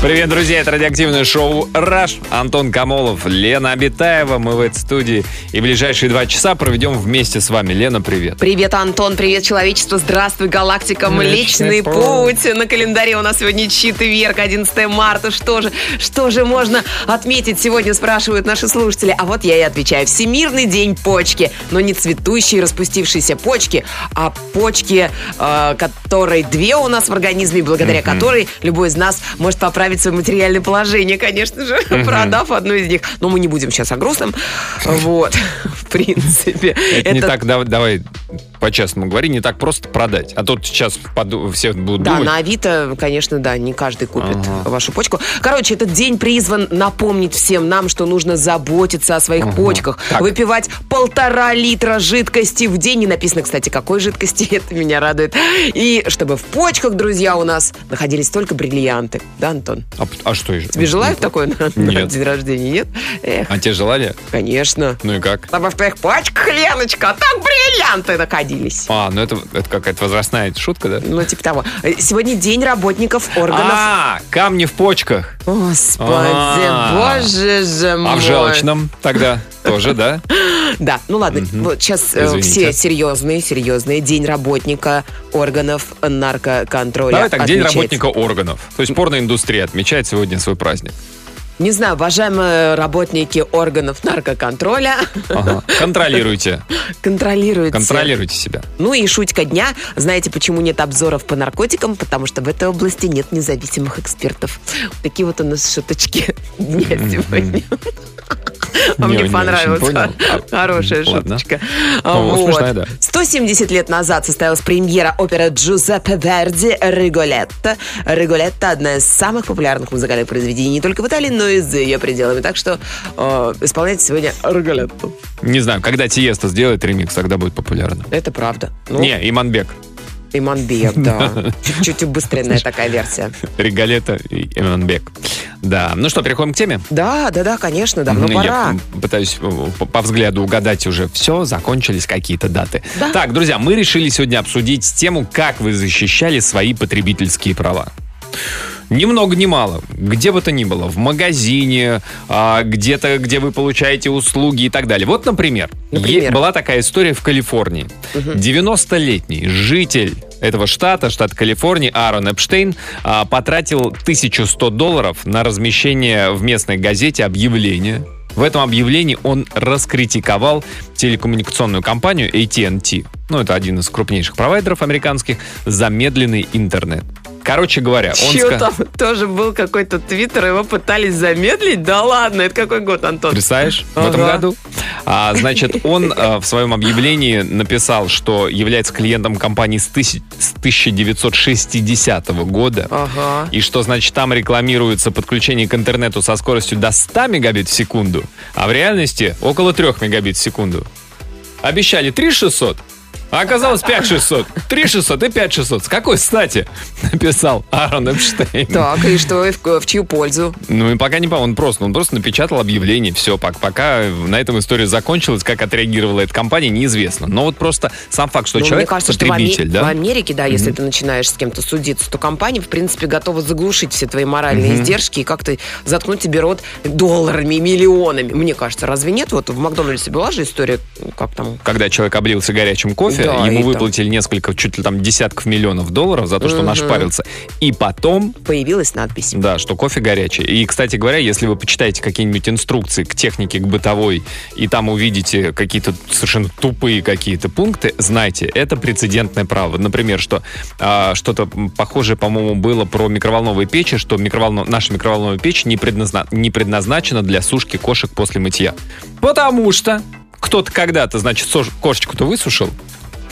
Привет, друзья, это радиоактивное шоу «Раш». Антон Камолов, Лена Абитаева. Мы в этой студии. И ближайшие два часа проведем вместе с вами. Лена, привет. Привет, Антон, привет, человечество, здравствуй, галактика, Млечный Млечный путь. На календаре у нас сегодня четверг, 11 марта. Что же, что же можно отметить сегодня, спрашивают наши слушатели. А вот я и отвечаю. Всемирный день почки. Но не цветущие, распустившиеся почки, а почки, э, которой две у нас в организме, благодаря которой любой из нас может поправить свое материальное положение, конечно же, продав одну из них. Но мы не будем сейчас о грустном. Вот, в принципе. Это, не так, дав- давай по-честному говори, не так просто продать. А тут сейчас поду- все будут Да, думать. на Авито, конечно, да, не каждый купит Ага. вашу почку. Короче, этот день призван напомнить всем нам, что нужно заботиться о своих почках, Так. выпивать полтора литра жидкости в день. Не написано, кстати, какой жидкости, это меня радует. И чтобы в почках, друзья, у нас находились только бриллианты. Да, Антон? А, а что? Тебе желают такое на, на день рождения, нет? Эх, А тебе желали? конечно. Ну и как? Чтобы в твоих почках, Леночка, там бриллианты находились. А, ну это, это какая-то возрастная шутка, да? Ну, типа того. Э, Сегодня день работников органов А, камни в почках. Господи, А. боже же мой. А в желчном тогда тоже, да? Да, ну ладно, вот сейчас Извините. все серьезные, серьезные. День работника органов наркоконтроля Давай так, день работника органов. То есть порноиндустрия отмечает сегодня свой праздник. Не знаю, уважаемые работники органов наркоконтроля, Ага. Контролируйте. контролируйте. Контролируйте себя. Ну и шутка дня. Знаете, почему нет обзоров по наркотикам? Потому что в этой области нет независимых экспертов. Такие вот у нас шуточки дня сегодня. А Не- мне не понравилась. Хорошая шуточка. Смешная, да. 170 лет назад состоялась премьера оперы Джузеппе Верди «Риголетто». «Риголетто» — одна из самых популярных музыкальных произведений не только в Италии, но и за ее пределами. Так что исполняйте сегодня «Риголетто». Не знаю, когда Тиеста сделает ремикс, тогда будет популярно. Это правда. Ну, Не, Иманбек. Иманбек, да. Чуть-чуть убыстренная такая версия. Регалета и Иманбек. Да. Ну что, переходим к теме? Да, да, да, конечно, давно Ну, пора. Я пытаюсь э, по, по взгляду угадать уже все, закончились какие-то даты. Да. Так, друзья, мы решили сегодня обсудить тему, как вы защищали свои потребительские права. Ни много ни мало. Где бы то ни было. В магазине, а, где-то, где вы получаете услуги и так далее. Вот, например, Например? была такая история в Калифорнии. 90-летний житель этого штата, штат Калифорния, Аарон Эпштейн, а, потратил 1100 долларов на размещение в местной газете объявления. В этом объявлении он раскритиковал телекоммуникационную компанию AT&T. Ну, это один из крупнейших провайдеров американских. Замедленный интернет. Короче говоря, он Чё ска- там тоже был какой-то твиттер, его пытались замедлить? Да ладно, это какой год, Антон? Представляешь, в этом Ага. году. А, значит, он а, в своем объявлении написал, что является клиентом компании с, тысяч- с 1960 года. Ага. И что, значит, там рекламируется подключение к интернету со скоростью до 100 мегабит в секунду, а в реальности около 3 мегабит в секунду. Обещали 3600, а оказалось 5600. 3600 и 5600. С какой стати? Написал Аарон Эпштейн. Так, и что, и в, в чью пользу? Ну и пока не по, он просто, он просто напечатал объявление, все, пока, на этом история закончилась, как отреагировала эта компания, неизвестно. Но вот просто сам факт, что Ну, человек мне кажется, что в, потребитель, да? в Америке, да, если ты начинаешь с кем-то судиться, то компания, в принципе, готова заглушить все твои моральные издержки и как-то заткнуть тебе рот долларами, миллионами. Мне кажется, разве нет? Вот в Макдональдсе была же история, как там... Когда человек облился горячим кофе, Да, ему и там- выплатили несколько, чуть ли там десятков миллионов долларов за то, что он ошпарился. И потом Появилась надпись. Да, что кофе горячий. И, кстати говоря, если вы почитаете какие-нибудь инструкции к технике, к бытовой, и там увидите какие-то совершенно тупые какие-то пункты, знайте, это прецедентное право. Например, что а, что-то похожее, по-моему, было про микроволновые печи, что микроволно- наша микроволновая печь не, предназна- не предназначена для сушки кошек после мытья. Потому что кто-то когда-то, значит, кошечку-то высушил,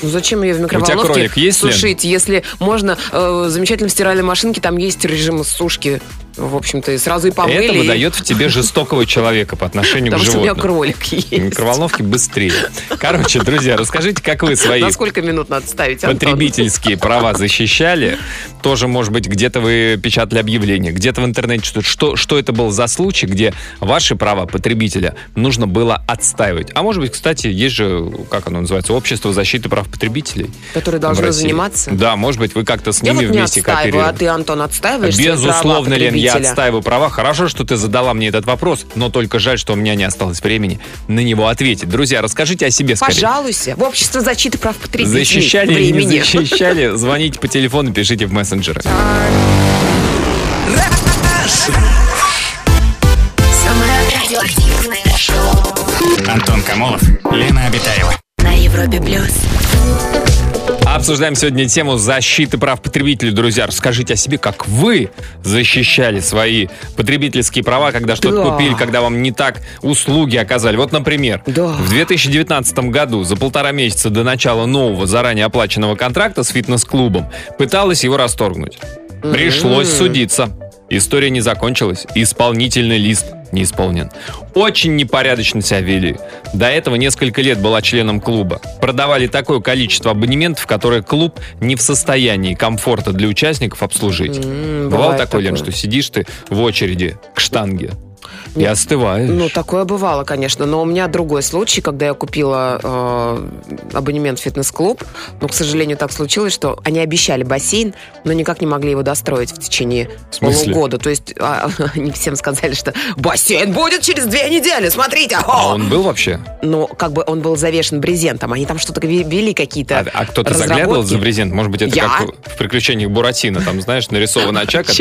Ну зачем ее в тебя микроволновке кролик есть, Лен? сушить, если можно э, в замечательной стиральной машинке, там есть режим сушки. В общем-то, и сразу и помыли. Это выдает в тебе жестокого человека по отношению Потому к что у меня животным. кролик есть. Микроволновки быстрее. Короче, друзья, расскажите, как вы свои На сколько минут надо ставить, Антон? потребительские права защищали. Тоже, может быть, где-то вы печатали объявление, где-то в интернете что что, что это был за случай, где ваши права потребителя нужно было отстаивать. А может быть, кстати, есть же, как оно называется, общество защиты прав потребителей. Должны России. заниматься. Да, может быть, вы как-то с Я ними вот не вместе а кооперируете. ты, Антон, отстаиваешь Безусловно, Лен, я отстаиваю права. Хорошо, что ты задала мне этот вопрос, но только жаль, что у меня не осталось времени на него ответить. Друзья, расскажите о себе скорее. Пожалуйся. В общество защиты прав потребителей. Защищали или не времени. защищали, звоните по телефону, пишите в мессенджеры. Самое радиоактивное шоу Антон Камолов, Лена Обитаева. на Европе плюс. Обсуждаем сегодня тему защиты прав потребителей. Друзья, расскажите о себе, как вы защищали свои потребительские права, когда что-то Да. купили, когда вам не так услуги оказали. Вот, например, Да. в 2019 году, за полтора месяца до начала нового заранее оплаченного контракта с фитнес-клубом, пыталась его расторгнуть. Пришлось судиться. История не закончилась. Исполнительный лист не исполнен. Очень непорядочно себя вели. До этого несколько лет была членом клуба. Продавали такое количество абонементов, которое клуб не в состоянии комфорта для участников обслужить. М, Бывало бывает такое, Лен, такое. что сидишь ты в очереди к штанге и остываешь. Ну, такое бывало, конечно. Но у меня другой случай, когда я купила э, абонемент в фитнес-клуб. Но, к сожалению, так случилось, что они обещали бассейн, но никак не могли его достроить в течение В полугода. То есть а, они всем сказали, что бассейн будет через две недели, смотрите. А он был вообще? Но как бы он был завешен брезентом. Они там что-то ве- вели какие-то А, а кто-то заглядывал за брезент? Может быть, это Я? как в приключениях Буратино, там, знаешь, нарисован очаг.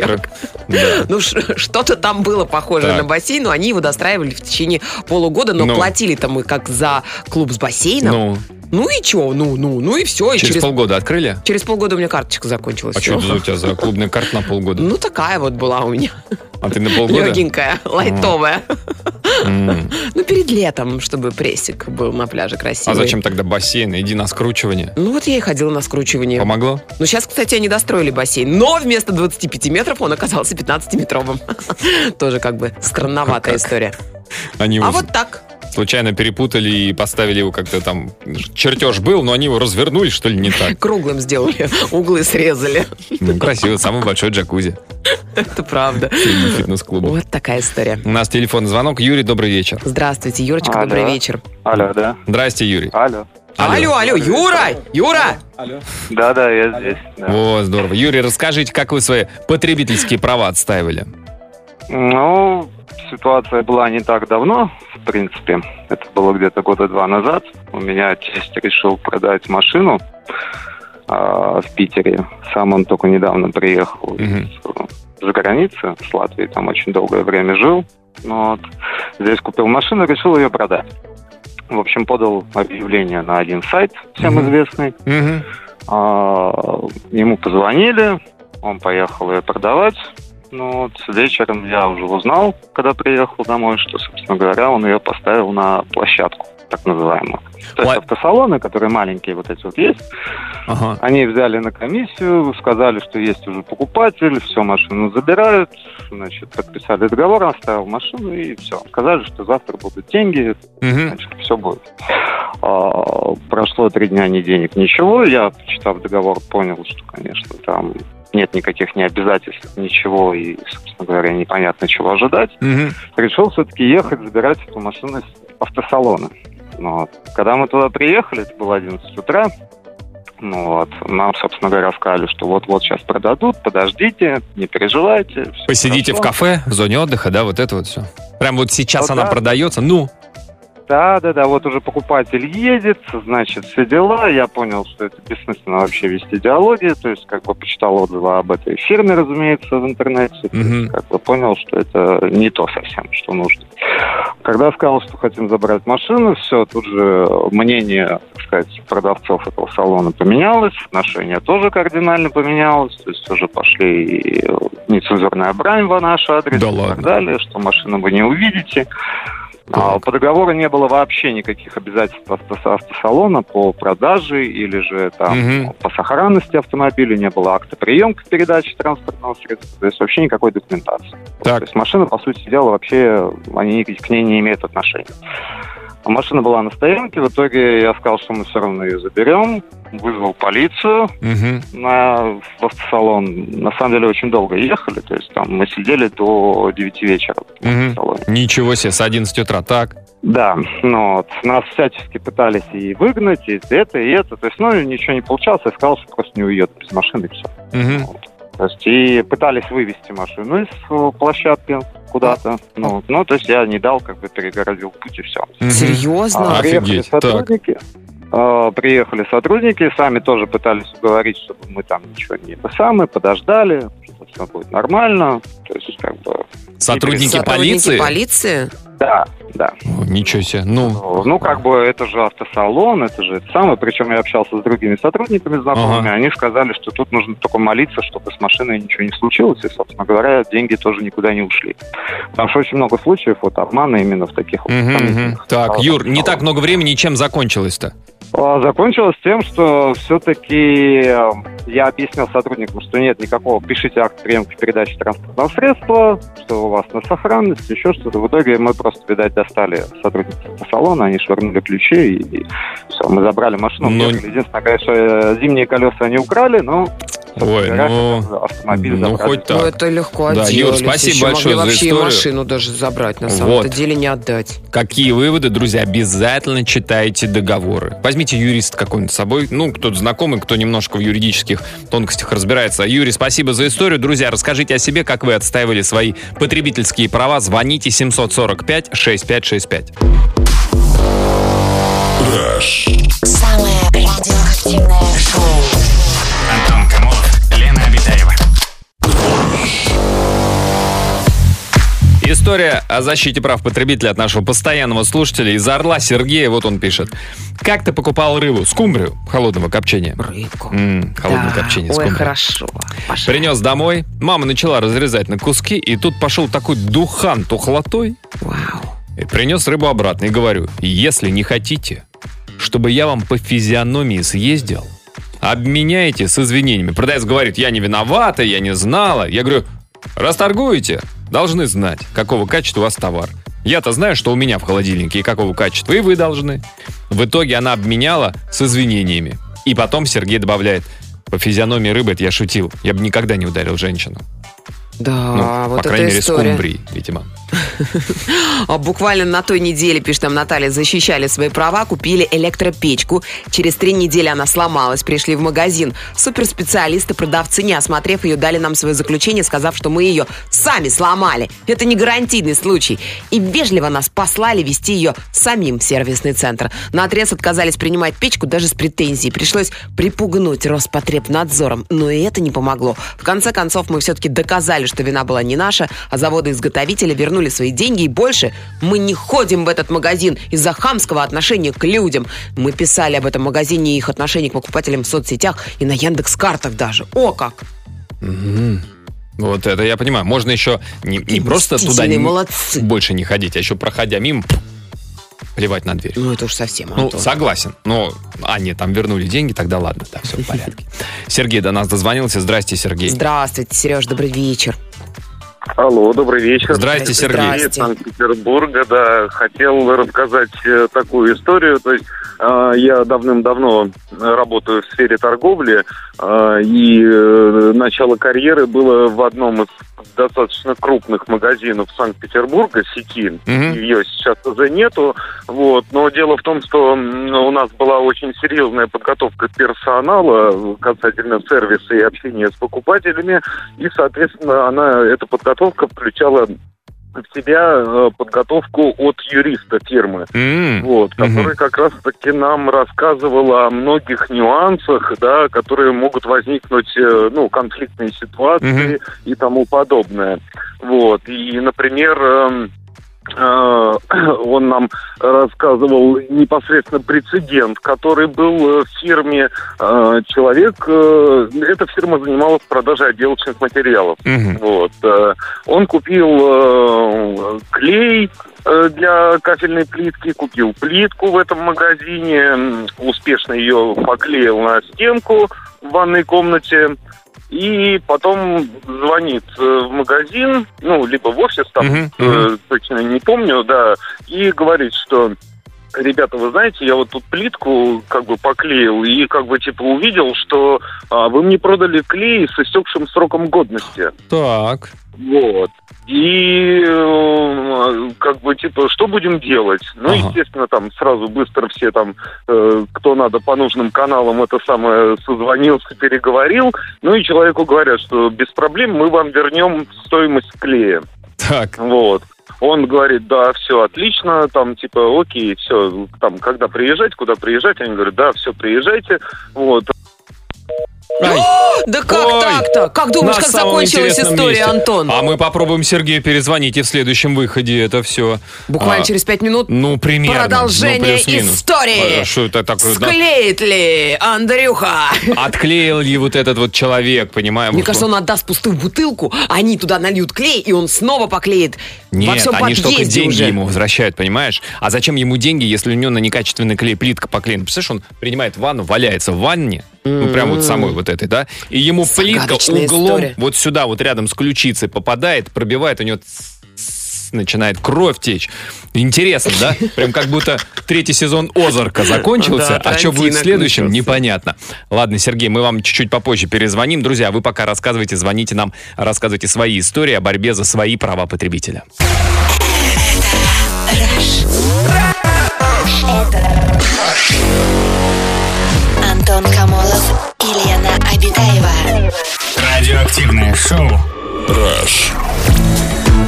Ну, что-то там было похоже на бассейн, но они его достраивали в течение полугода, но Ну. платили-то мы как за клуб с бассейном. Ну, Ну и чё? Ну, ну, ну и все. И через через, полгода открыли? через полгода у меня карточка закончилась. А что это у тебя за клубная карта на полгода? Ну, такая вот была у меня. А ты на полгода? Легенькая, лайтовая. Ну, перед летом, чтобы прессик был на пляже красивый. А зачем тогда бассейн? Иди на скручивание. Ну, вот я и ходила на скручивание. Помогло? Ну, сейчас, кстати, они достроили бассейн, но вместо 25 метров он оказался 15-метровым. Тоже как бы странноватая история. Они А вот так. Случайно перепутали и поставили его как-то там... Чертеж был, но они его развернули, что ли, не так. Круглым сделали, углы срезали. Ну, красиво. Самый большой джакузи Это правда. среди фитнес-клубов. Вот такая история. У нас телефонный звонок. Юрий, добрый вечер. Здравствуйте, Юрочка, Алло. добрый вечер. Алло, да. Здрасте, Юрий. Алло. Алло, алло, Юра! Юра! Да, да, я здесь. да. О, здорово. Юрий, расскажите, как вы свои потребительские права отстаивали? Ну, ситуация была не так давно, в принципе. Это было где-то года два назад. У меня тесть решил продать машину а, в Питере. Сам он только недавно приехал Мгм. за границы, с Латвии, там очень долгое время жил. Вот. Здесь купил машину, решил ее продать. В общем, подал объявление на один сайт, всем Мгм. известный. Мгм. А, Ему позвонили, он поехал ее продавать. Ну, вот вечером я уже узнал, когда приехал домой, что, собственно говоря, он ее поставил на площадку, так называемую. То есть Пла- автосалоны, которые маленькие вот эти вот есть, Ага. они взяли на комиссию, сказали, что есть уже покупатель, все, машину забирают, значит, подписали договор, он оставил машину и все. Сказали, что завтра будут деньги, Мгм. значит, все будет. А, прошло три дня, ни денег, ничего. Я, почитав договор, понял, что, конечно, там нет никаких ни обязательств, ничего, и, собственно говоря, непонятно, чего ожидать. Мгм. Решил все-таки ехать, забирать эту машину из автосалона. Ну, вот. Когда мы туда приехали, это было 11 утра, ну вот, нам, собственно говоря, сказали, что вот-вот сейчас продадут, подождите, не переживайте. Посидите в хорошо. кафе, в зоне отдыха, да, вот это вот все. Прям вот сейчас Ну она да. продается, ну, Да, да, да, вот уже покупатель едет, значит, все дела. Я понял, что это бессмысленно вообще вести диалоги, то есть как бы почитал отзывы об этой фирме, разумеется, в интернете, есть, Мгм. как бы понял, что это не то совсем, что нужно. Когда сказал, что хотим забрать машину, все, тут же мнение, так сказать, продавцов этого салона поменялось, отношение тоже кардинально поменялось, то есть уже пошли и нецензурная брань в наш адрес Да и ладно. так далее, что машину вы не увидите. А. По договору не было вообще никаких обязательств авто- автосалона по продаже или же там Мгм. по сохранности автомобиля, не было акта приемки передачи транспортного средства, то есть вообще никакой документации. Так. То есть машина, по сути дела, вообще они к ней не имеют отношения. А машина была на стоянке, в итоге я сказал, что мы все равно ее заберем, вызвал полицию Мгм. на в автосалон. На самом деле очень долго ехали, то есть там мы сидели до 9 вечера в Мгм. автосалоне. Ничего себе, с 11 утра. Так. Да, ну вот, нас всячески пытались и выгнать, и это, и это. То есть, ну, ничего не получалось. Я сказал, что просто не уедут без машины, и все. Мгм. То есть, и пытались вывести машину из площадки куда-то. Ну, ну, то есть, я не дал, как бы перегородил путь, и все. Серьезно? А, приехали Офигеть, так. сотрудники. э, приехали сотрудники, сами тоже пытались уговорить, чтобы мы там ничего не это самое, подождали, что все будет нормально. То есть, как бы, Сотрудники Сотрудники полиции? полиции? да, да. О, ничего себе. Ну, Ну, как бы это же автосалон, это же это самое. Причем я общался с другими сотрудниками знакомыми. Ага. Они сказали, что тут нужно только молиться, чтобы с машиной ничего не случилось. И, собственно говоря, деньги тоже никуда не ушли. Потому что очень много случаев вот обмана именно в таких вот мгм, мгм. сомнительных Так, салонах. Юр, не так много времени, чем закончилось-то? А, Закончилось тем, что все-таки я объяснил сотрудникам, что нет никакого, пишите акт приемки передачи транспортного средства, что у вас на сохранность, еще что-то. В итоге мы просто, видать, достали сотрудников салона, они швырнули ключи, и, все, мы забрали машину. Ну, уехали. Единственное, конечно, э, зимние колеса они украли, но Ой, ну, автомобиль ну, забрали. хоть так. Ну, это легко Да, отделались. Юр, спасибо Еще большое могли за вообще историю. и машину даже забрать, на Вот. самом-то деле не отдать. Какие выводы, друзья? Обязательно читайте договоры. Возьмите юриста какой-нибудь с собой. Ну, кто-то знакомый, кто немножко в юридических тонкостях разбирается. Юрий, спасибо за историю. Друзья, расскажите о себе, как вы отстаивали свои потребительские права. Звоните 745-6565. Самое радиоактивное шоу. История о защите прав потребителя от нашего постоянного слушателя из Орла Сергея. Вот он пишет. Как ты покупал рыбу? Скумбрию холодного копчения. Рыбку. М, холодное Да. копчение Ой, скумбрии. хорошо. Паша. Принес домой, мама начала разрезать на куски, и тут пошел такой духан тухлотой, Вау. и принес рыбу обратно. И говорю, если не хотите, чтобы я вам по физиономии съездил, обменяйте с извинениями. Продавец говорит, я не виновата, я не знала. Я говорю, раз торгуете, должны знать, какого качества у вас товар. Я-то знаю, что у меня в холодильнике и какого качества, и вы должны. В итоге она обменяла с извинениями. И потом Сергей добавляет, по физиономии рыбы это я шутил. Я бы никогда не ударил женщину. Да, Ну, вот по крайней мере, история. скумбрии, видимо. А Буквально на той неделе, пишет нам Наталья, защищали свои права, купили электропечку. Через три недели она сломалась, пришли в магазин. Суперспециалисты, продавцы, не осмотрев ее, дали нам свое заключение, сказав, что мы ее сами сломали. Это не гарантийный случай. И вежливо нас послали вести ее самим в сервисный центр. На отрез отказались принимать печку даже с претензией. Пришлось припугнуть Роспотребнадзором. Но и это не помогло. В конце концов, мы все-таки доказали, что вина была не наша, а заводы-изготовители вернули свои деньги, и больше мы не ходим в этот магазин из-за хамского отношения к людям. Мы писали об этом магазине и их отношении к покупателям в соцсетях и на Яндекс-картах даже. О как! Вот это я понимаю. Можно еще не, не просто туда не- молодцы. больше не ходить, а еще проходя мимо, плевать на дверь. Ну, это уж совсем, Ну, Антон. согласен. Но, нет, там вернули деньги, тогда ладно, да, все в порядке. Сергей до нас дозвонился. Здрасте, Сергей. Здравствуйте, Сереж, добрый вечер. Алло, добрый вечер. Здрасте, Сергей. Здрасте. Из Санкт-Петербурга, да. Хотел рассказать э, такую историю. То есть я давным-давно работаю в сфере торговли, э, и э, начало карьеры было в одном из достаточно крупных магазинов Санкт-Петербурга, сети. Мгм. Ее сейчас уже нету. Вот. Но дело в том, что у нас была очень серьезная подготовка персонала касательно сервиса и общения с покупателями. И, соответственно, она, эта подготовка включала в себя э, подготовку от юриста фирмы, М, вот, который как раз-таки нам рассказывал о многих нюансах, да, которые могут возникнуть, э, ну, конфликтные ситуации Мгм. и тому подобное. Вот, и, например, эм, он нам рассказывал непосредственно прецедент, который был в фирме. Э, человек, э, эта фирма занималась продажей отделочных материалов. Мгм. Вот. э, Он купил э, клей э, для кафельной плитки, купил плитку в этом магазине, успешно ее поклеил на стенку в ванной комнате. И потом звонит э, в магазин, ну, либо в офис, там, мгм. точно не помню, да, и говорит, что Ребята, вы знаете, я вот тут плитку как бы поклеил и как бы типа увидел, что а, вы мне продали клей с истекшим сроком годности. Так. Вот. И э, как бы типа, что будем делать? Ну, Ага. естественно, там сразу быстро все там, э, кто надо по нужным каналам, это самое созвонился, переговорил. Ну и человеку говорят, что без проблем мы вам вернем стоимость клея. Так. Вот. Он говорит, да, все отлично, там, типа, окей, все, там, когда приезжать, куда приезжать, они говорят, да, все, приезжайте, вот. Ай. Да как так-то? Как думаешь, На как самом закончилась интересном история, месте. Антон? А мы попробуем Сергею перезвонить и в следующем выходе это все. Буквально через пять минут Ну, примерно. продолжение ну, плюс-минус. истории. А, Что это такое? да? Склеит ли Андрюха? Отклеил ли вот этот вот человек, понимаем? Мне кажется, он отдаст пустую бутылку, они туда нальют клей, и он снова поклеит во Нет, всем они ж только подъезде деньги уже. ему возвращают, понимаешь? А зачем ему деньги, если у него на некачественный клей плитка поклеена? Представляешь, он принимает ванну, валяется в ванне, ну, прям вот самой вот этой, да? И ему плитка углом история. вот сюда, вот рядом с ключицей попадает, пробивает, у него начинает кровь течь. Интересно, да? Прям как будто третий сезон Озарка закончился, Да, а что будет в Тарантино следующем, включился. непонятно. Ладно, Сергей, мы вам чуть-чуть попозже перезвоним. Друзья, вы пока рассказывайте, звоните нам, рассказывайте свои истории о борьбе за свои права потребителя. Антон Камолов и Лена Обитаева. Радиоактивное шоу.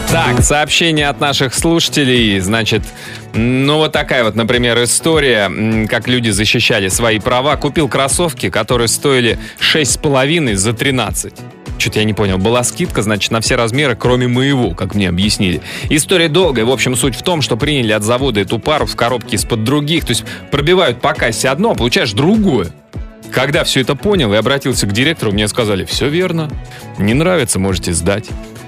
Так, сообщение от наших слушателей. Значит, ну вот такая вот, например, история, как люди защищали свои права. Купил кроссовки, которые стоили 6,5 за 13. Что-то я не понял. Была скидка, значит, на все размеры, кроме моего, как мне объяснили. История долгая. В общем, суть в том, что приняли от завода эту пару в коробке из-под других. То есть пробивают по кассе одно, а получаешь другое. Когда все это понял и обратился к директору, мне сказали, все верно, не нравится, можете сдать.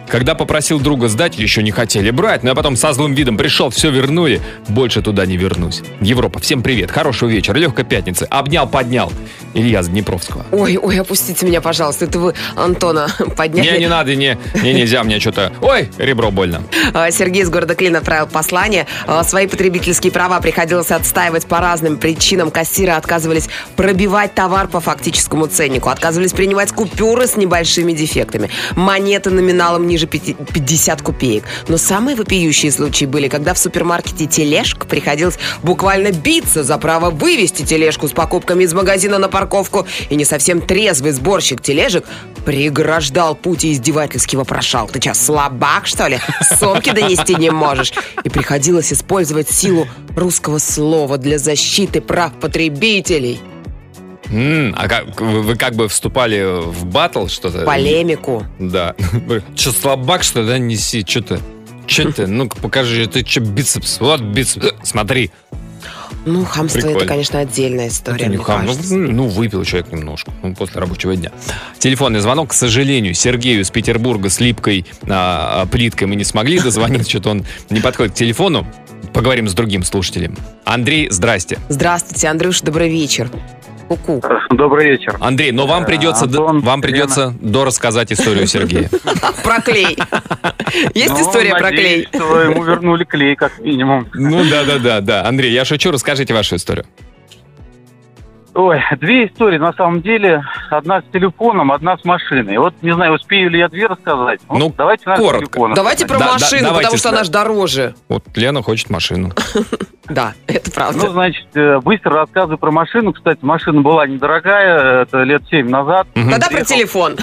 Когда попросил друга сдать, еще не хотели брать, но я потом со злым видом пришел, все вернули, больше туда не вернусь. Европа, всем привет, хорошего вечера, легкой пятницы, обнял, поднял. Илья с Днепровского. Ой, ой, опустите меня, пожалуйста. Это вы Антона подняли. Не, не надо, не, не, нельзя мне что-то. Ой, ребро больно. А, Сергей из города Клин отправил послание. А, Свои потребительские права приходилось отстаивать по разным причинам. Кассиры отказывались пробивать товар по фактическому ценнику. Отказывались принимать купюры с небольшими дефектами. Монеты номиналом ниже пяти- 50 копеек. Но самые вопиющие случаи были, когда в супермаркете тележка приходилось буквально биться за право вывести тележку с покупками из магазина на парковку. И не совсем трезвый сборщик тележек преграждал путь и издевательски вопрошал. Ты что, слабак, что ли? Сумки донести не можешь. И приходилось использовать силу русского слова для защиты прав потребителей. М, а как, вы, вы как бы вступали в батл что-то? Полемику. Да. Че, слабак, что ли, да, неси? Че ты? Че ты? Ну-ка покажи, ты че, бицепс? Вот бицепс. Смотри. Ну, хамство Прикольно. это, конечно, отдельная история. Это не хам. Ну, кажется. ну, выпил человек немножко ну, после рабочего дня. Телефонный звонок, к сожалению, Сергею из Петербурга с липкой а, а, плиткой мы не смогли дозвониться, что-то он не подходит к телефону. Поговорим с другим слушателем. Андрей, здрасте. Здравствуйте, Андрюш, добрый вечер. Ку-ку. Добрый вечер. Андрей, но вам Э, придется, Антон, вам Лена. придется дорассказать историю Сергея. Про клей. Есть Ну, история про клей? ему вернули клей, как минимум. Ну да, да, да, да. Андрей, я шучу, расскажите вашу историю. Ой, две истории на самом деле. Одна с телефоном, одна с машиной. Вот не знаю, успею ли я две рассказать. Ну, давайте на коротко. телефона. Давайте про Да, да, машину, давайте потому что она же дороже. Вот Лена хочет машину. Да, это Ну, правда. значит, э, быстро рассказываю про машину. Кстати, машина была недорогая, это лет семь назад. Тогда про телефон.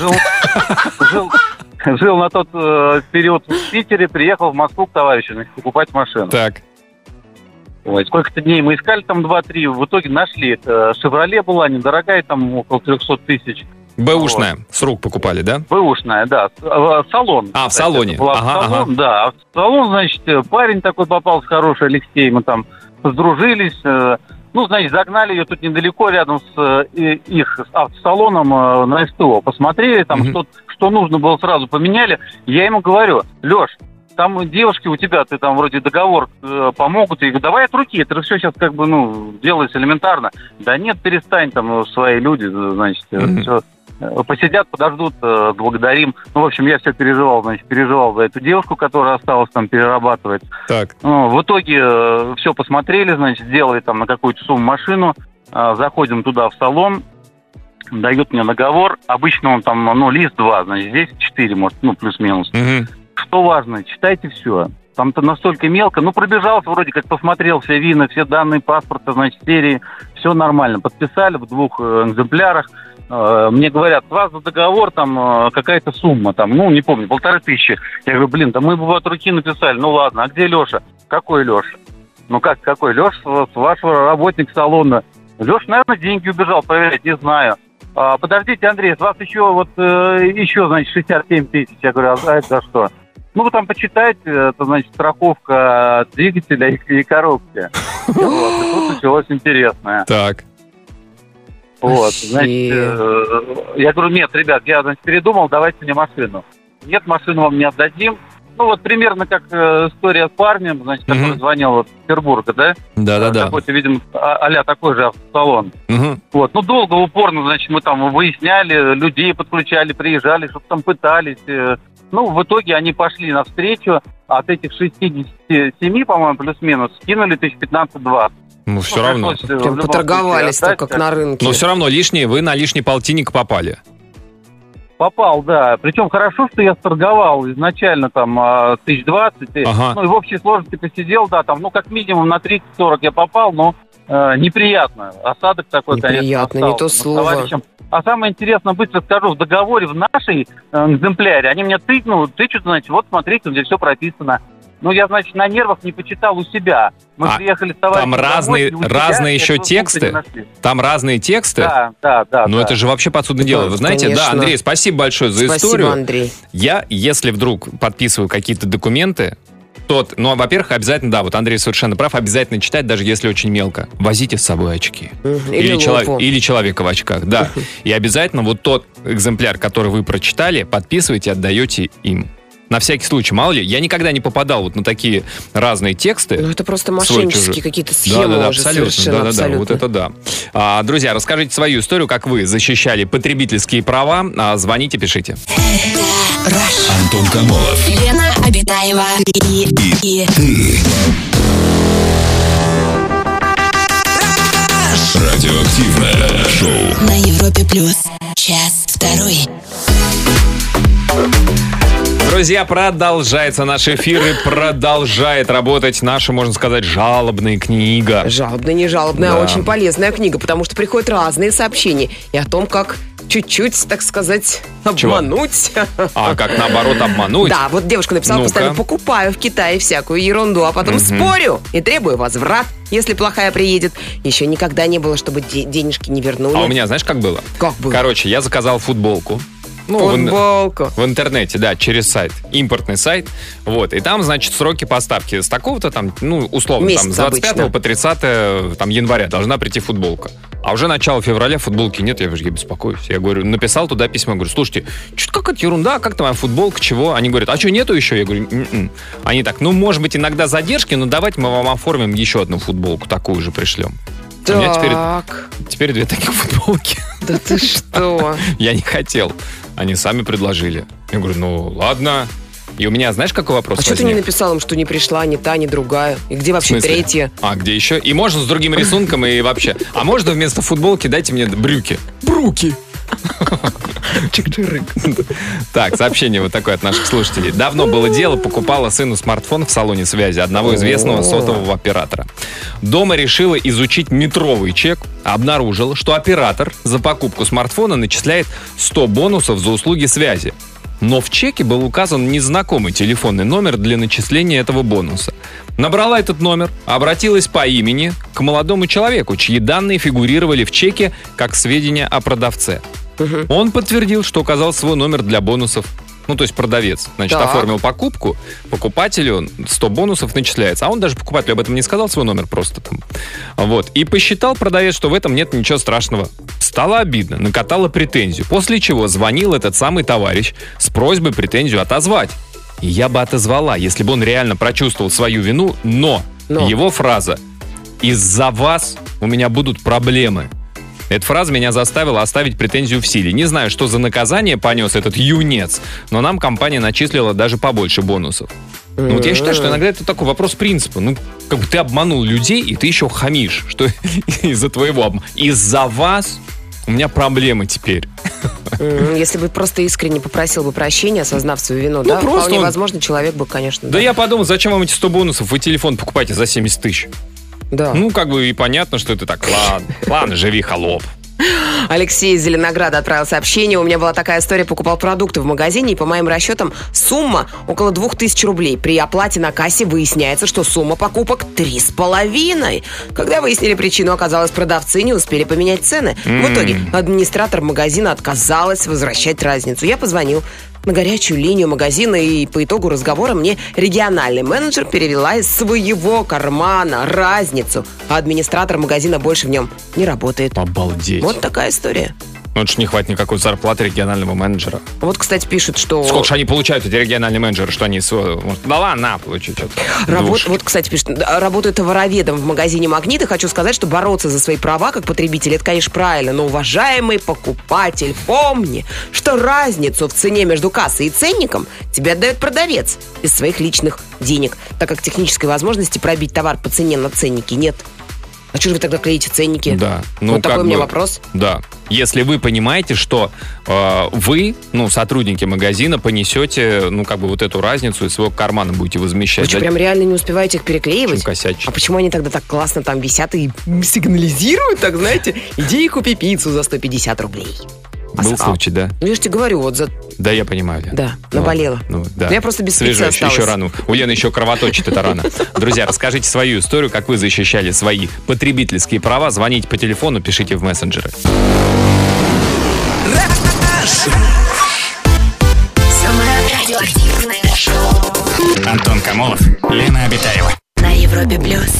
Жил, на тот э, период в Питере, приехал в Москву к товарищу покупать машину. Так. Ой, сколько-то дней мы искали, там 2-3, в итоге нашли. Это «Шевроле» была недорогая, там около 300 тысяч. Бэушная, с рук покупали, да? Бэушная, да. С- э, Салон. А, в Кстати, салоне. была в Ага, салон, да. А в салон, значит, э, парень такой попался хороший, Алексей, мы там сдружились. э, Ну, значит, загнали ее тут недалеко, рядом с э, их автосалоном на СТО. Посмотрели, там Мгм. что, что нужно было сразу поменяли. Я ему говорю, Леш, там девушки у тебя, ты там вроде договор э, помогут. Говорю, давай от руки, это все сейчас как бы, ну, делается элементарно. Да нет, перестань, там э, свои люди, э, значит, Мгм. все. Посидят, подождут, э, благодарим. Ну, в общем, я все переживал, значит, переживал за эту девушку, которая осталась там перерабатывать. Так. Ну, в итоге все посмотрели, значит, сделали там на какую-то сумму машину, заходим туда в салон, дают мне договор. Обычно он там, ну, лист два, значит, здесь четыре, может, ну, плюс-минус. Мгм. Что важно, читайте все. Там-то настолько мелко. Ну, пробежался вроде как, посмотрел все вина, все данные паспорта, значит, серии. Все нормально. Подписали в двух э, экземплярах. Э, Мне говорят, с вас за договор там э, какая-то сумма, там, ну, не помню, полторы тысячи. Я говорю, блин, да мы бы от руки написали. Ну, ладно, а где Леша? Какой Леша? Ну, как какой? Леша, вашего работник салона. Леша, наверное, деньги убежал проверять, не знаю. А, подождите, Андрей, с вас еще вот э, еще, значит, 67 тысяч. Я говорю, а это за что? Ну, вы там почитайте, это, значит, страховка двигателя и, и коробки. Вот, и тут началось интересное. Так. Вот, значит, э, я говорю, нет, ребят, я, значит, передумал, давайте мне машину. Нет, машину вам не отдадим. Ну, вот примерно как э, история с парнем, значит, который звонил вот, из Петербурга, да? Да-да-да. Какой-то, видимо, а- а-ля такой же автосалон. Вот, ну, долго, упорно, значит, мы там выясняли, людей подключали, приезжали, что-то там пытались. Ну, в итоге они пошли навстречу. От этих 67, по-моему, плюс-минус, скинули 1015-20. Ну, все равно. Прям поторговались-то, как на рынке. Но все равно лишнее, вы на лишний полтинник попали. Попал, да. Причем хорошо, что я сторговал изначально там а, тысяч двадцать. и- Ага. Ну и в общей сложности посидел, да, там, ну как минимум на 30-40 я попал, но э, неприятно. Осадок такой, конечно, Неприятно, не то остался. слово. Товарищем- А самое интересное, быстро скажу, в договоре в нашей э, экземпляре, они мне тыкнули, тычут, значит, вот смотрите, здесь все прописано. Ну, я, значит, на нервах не почитал у себя. Мы А приехали с товарищем там домой, разные- себя разные еще тексты? Там разные тексты. Да, да, да. Ну, да. это же вообще подсудное дело. Вы знаете, да, конечно. Андрей, спасибо большое за Спасибо, историю. Андрей. Я, если вдруг подписываю какие-то документы, тот, ну, во-первых, обязательно, да, вот Андрей совершенно прав, обязательно читать, даже если очень мелко. Возите с собой очки. Или, Или чело- или человека в очках, да. И обязательно вот тот экземпляр, который вы прочитали, подписывайте, отдаете им. На всякий случай, мало ли, я никогда не попадал вот на такие разные тексты. Ну, это просто мошеннические какие-то схемы да, да, уже абсолютно, совершенно, да, да, да, абсолютно. вот это да. А, друзья, расскажите свою историю, как вы защищали потребительские права. А, звоните, пишите. Антон Камолов. Лена Обитаева и, и Радиоактивное шоу. на Европе плюс. Час второй. Друзья, продолжается наш эфир и продолжает работать наша, можно сказать, жалобная книга. Жалобная, не жалобная, Да. а очень полезная книга, потому что приходят разные сообщения и о том, как чуть-чуть, так сказать, Чего? обмануть. А как наоборот обмануть? Да, вот девушка написала Ну-ка. постоянно, покупаю в Китае всякую ерунду, а потом спорю и требую возврат, если плохая приедет. Еще никогда не было, чтобы де- денежки не вернули. А у меня, знаешь, как было? Как было? Короче, я заказал футболку. Ну, в Футболку. В интернете, да, через сайт, импортный сайт. Вот, и там, значит, сроки поставки с такого-то там, ну, условно, там, Месяц с 25 обычно. по 30 там, января должна прийти футболка. А уже начало февраля футболки нет, я, я беспокоюсь. Я говорю, написал туда письмо, говорю, слушайте, что-то какая-то ерунда, как там моя футболка, чего? Они говорят, а что, нету еще? Я говорю, «М-м». Они так, ну, может быть, иногда задержки, но давайте мы вам оформим еще одну футболку, такую же пришлем. У меня теперь, Так, теперь две таких футболки. да ты что? Я не хотел. Они сами предложили. Я говорю, ну ладно. И у меня, знаешь, какой вопрос А что ты не возник? написал им, что не пришла ни та, ни другая? И где вообще третья? А, где еще? И можно с другим рисунком и вообще. А можно вместо футболки дайте мне брюки? Бруки. Так, сообщение вот такое от наших слушателей. Давно было дело, покупала сыну смартфон в салоне связи одного известного сотового оператора. Дома решила изучить метровый чек, обнаружила, что оператор за покупку смартфона начисляет 100 бонусов за услуги связи. Но в чеке был указан незнакомый телефонный номер для начисления этого бонуса. Набрала этот номер, обратилась по имени к молодому человеку, чьи данные фигурировали в чеке как сведения о продавце. Мгм. Он подтвердил, что указал свой номер для бонусов. Ну, то есть продавец, значит, Так. оформил покупку, покупателю 100 бонусов начисляется. А он даже покупателю об этом не сказал, свой номер просто там. Вот. И посчитал продавец, что в этом нет ничего страшного. Стало обидно, накатала претензию. После чего звонил этот самый товарищ с просьбой претензию отозвать. И я бы отозвала, если бы он реально прочувствовал свою вину, но, Но. его фраза «Из-за вас у меня будут проблемы». Эта фраза меня заставила оставить претензию в силе. Не знаю, что за наказание понес этот юнец, но нам компания начислила даже побольше бонусов. Ну, вот я считаю, что иногда это такой вопрос принципа. Ну, как бы ты обманул людей, и ты еще хамишь, что из-за твоего обмана. Из-за вас у меня проблемы теперь. Если бы просто искренне попросил бы прощения, осознав свою вину, да, просто вполне он- возможно, человек бы, конечно, Да я подумал, зачем вам эти 100 бонусов? Вы телефон покупаете за 70 тысяч. Да. Ну, как бы и понятно, что это так. Ладно, ладно, живи, холоп. Алексей из Зеленограда отправил сообщение. У меня была такая история. Покупал продукты в магазине, и по моим расчетам сумма около 2000 рублей. При оплате на кассе выясняется, что сумма покупок три с половиной. Когда выяснили причину, оказалось, продавцы не успели поменять цены. В итоге администратор магазина отказалась возвращать разницу. Я позвонил на горячую линию магазина, и по итогу разговора мне региональный менеджер перевела из своего кармана разницу, а администратор магазина больше в нем не работает. Обалдеть. Вот такая история. Ну, это ж не хватит никакой зарплаты регионального менеджера. Вот, кстати, пишут, что... Сколько же они получают, эти региональные менеджеры, что они... может, Да ладно, на, получи что-то. Работ- вот, кстати, пишет, да, работаю товароведом в магазине «Магнит», и хочу сказать, что бороться за свои права как потребитель, это, конечно, правильно, но, уважаемый покупатель, помни, что разницу в цене между кассой и ценником тебе отдает продавец из своих личных денег, так как технической возможности пробить товар по цене на ценнике нет. А что же вы тогда клеите ценники? Да. Ну, вот такой как у меня бы- вопрос. Да. Если вы понимаете, что э, вы, ну, сотрудники магазина, понесете, ну, как бы вот эту разницу из своего кармана будете возмещать. Вы что, Да, прям реально не успеваете их переклеивать? косячить. А почему они тогда так классно там висят и сигнализируют, так знаете? Иди и купи пиццу за 150 рублей. А Был с- а, случай, да? Ну, я же тебе говорю, вот за... Да, я понимаю. Лен. Да, Ну, наболело. Ну, да. Ну, я просто без Свежо, еще, еще рано. У Лены еще кровоточит это рано. Друзья, расскажите свою историю, как вы защищали свои потребительские права. Звоните по телефону, пишите в мессенджеры. Самое радиоактивное шоу Антон Камолов, Лена Обитаева. на Европе плюс.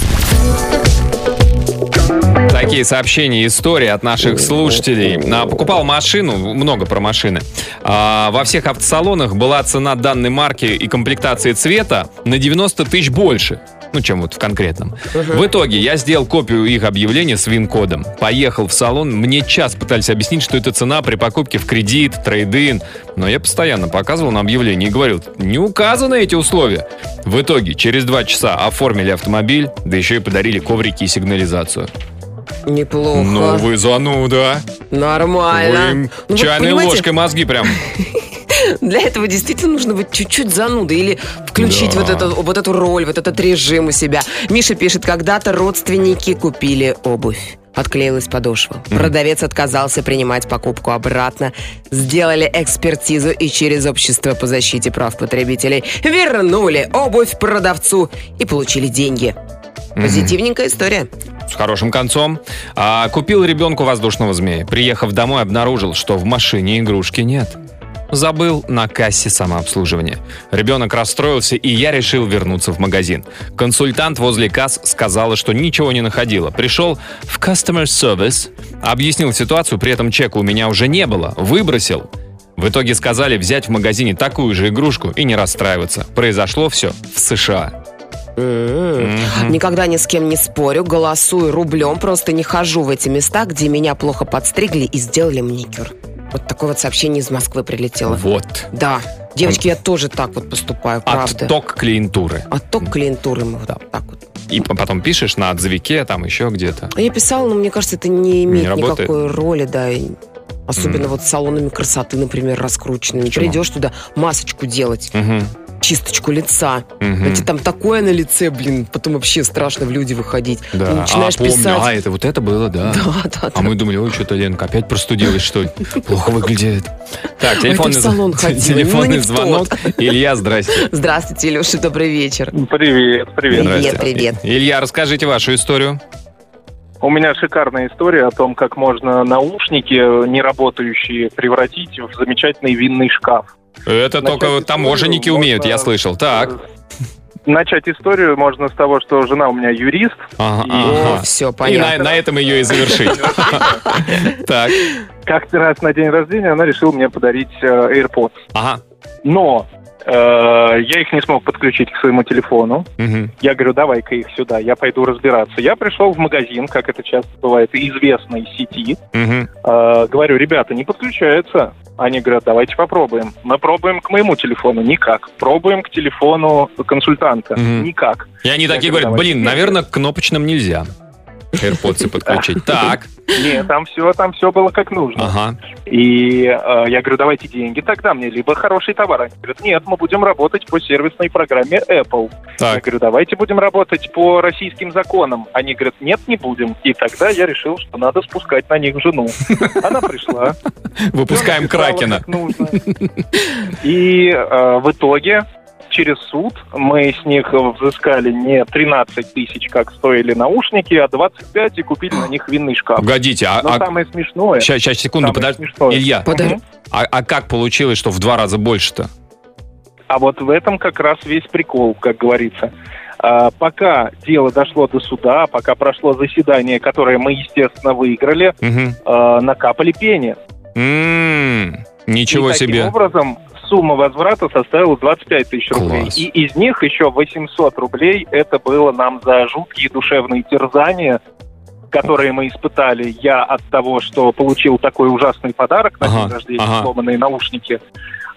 Такие сообщения, истории от наших слушателей. А, Покупал машину, много про машины. А, Во всех автосалонах была цена данной марки и комплектации цвета на 90 тысяч больше. Ну, чем вот в конкретном. В итоге я сделал копию их объявления с ВИН-кодом. Поехал в салон. Мне час пытались объяснить, что это цена при покупке в кредит, трейдин. Но я постоянно показывал на объявлении и говорил, не указаны эти условия. В итоге через два часа оформили автомобиль, да еще и подарили коврики и сигнализацию. Неплохо. Ну, вы зануда. Нормально. Вы Ну, вот чайной понимаете, ложкой мозги прям. Для этого действительно нужно быть чуть-чуть занудой или включить Да. вот, эту, вот эту роль, вот этот режим у себя. Миша пишет, когда-то родственники купили обувь. Отклеилась подошва. Продавец отказался принимать покупку обратно. Сделали экспертизу и через общество по защите прав потребителей вернули обувь продавцу и получили деньги. Позитивненькая история. С хорошим концом. А, купил ребенку воздушного змея. Приехав домой, обнаружил, что в машине игрушки нет. Забыл на кассе самообслуживания. Ребенок расстроился, и я решил вернуться в магазин. Консультант возле касс сказала, что ничего не находила. Пришел в customer service, объяснил ситуацию, при этом чека у меня уже не было. Выбросил. В итоге сказали взять в магазине такую же игрушку и не расстраиваться. Произошло все в США. Никогда ни с кем не спорю, голосую рублем, просто не хожу в эти места, где меня плохо подстригли и сделали маникюр. Вот такое вот сообщение из Москвы прилетело. Вот. Да. Девочки, я тоже так вот поступаю, правда. Отток клиентуры. Отток клиентуры мы вот так вот. И потом пишешь на отзывике, там еще где-то. Я писала, но мне кажется, это не имеет Не работает? никакой роли, да. Особенно вот с салонами красоты, например, раскрученными. Почему? Придешь туда масочку делать, Мгм. Чисточку лица. А тебе там такое на лице, блин, потом вообще страшно в люди выходить. Да. И начинаешь а, помню. писать. А, это вот это было, да. Да, да, да. А мы думали, ой, что-то Ленка опять простудилась, что ли? Плохо выглядит. Так, телефонный, салон телефонный ну, не звонок. Илья, здрасте. Здравствуйте, Илюша, добрый вечер. Привет, привет. Привет, привет. Илья, расскажите вашу историю. У меня шикарная история о том, как можно наушники неработающие превратить в замечательный винный шкаф. Это Начать только таможенники историю умеют, я можно, слышал. Так. Начать историю можно с того, что жена у меня юрист. Ага, И- ага. Все, И на, понятно. на этом ее и завершить. Так. Как-то раз на день рождения она решила мне подарить э, AirPods. Ага. Но я их не смог подключить к своему телефону. Мгм. Я говорю, давай-ка их сюда, я пойду разбираться. Я пришел в магазин, как это часто бывает, известной сети. Э, говорю, ребята, не подключается. Они говорят, давайте попробуем. Мы пробуем к моему телефону, никак. Пробуем к телефону консультанта, Мгм. никак. И они Я такие говорю, говорят, блин, наверное, к кнопочным нельзя. AirPods подключить. Так. Нет, там все, там все было как нужно. Ага. И э, я говорю, давайте деньги тогда мне, либо хороший товар. Они говорят, нет, мы будем работать по сервисной программе Apple. Я Так. говорю, давайте будем работать по российским законам. Они говорят, нет, не будем. И тогда я решил, что надо спускать на них жену. Она пришла. Выпускаем Кракена. И э, в итоге через суд мы с них взыскали не 13 тысяч, как стоили наушники, а 25 и купили на них винный шкаф. Погодите, а, Но самое смешное... сейчас, сейчас, секунду, подожди. смешное- Илья, Подожди. а, а как получилось, что в два раза больше-то? А вот в этом как раз весь прикол, как говорится. А, пока дело дошло до суда, пока прошло заседание, которое мы, естественно, выиграли, а, накапали пени. М, Ничего и таким себе. образом сумма возврата составила 25 тысяч рублей. Класс. И из них еще 800 рублей это было нам за жуткие душевные терзания, которые мы испытали. Я от того, что получил такой ужасный подарок на Ага, день рождения, ага. сломанные наушники.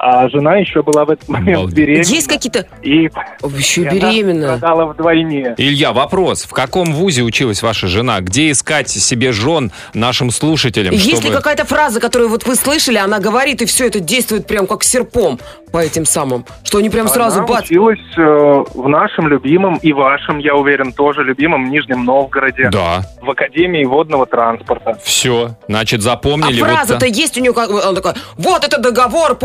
А жена еще была в этот момент Обалдеть. беременна. Есть какие-то... И Еще и беременна. страдала вдвойне. Илья, вопрос. В каком вузе училась ваша жена? Где искать себе жен нашим слушателям? Есть ли чтобы- какая-то фраза, которую вот вы слышали, она говорит, и все это действует прям как серпом по этим самым, что они прям сразу Она бац. училась э, в нашем любимом и вашем, я уверен, тоже любимом Нижнем Новгороде. Да, В Академии водного транспорта. все. Значит, А запомнили. вот фраза-то та- есть у нее, как он такой, вот это договор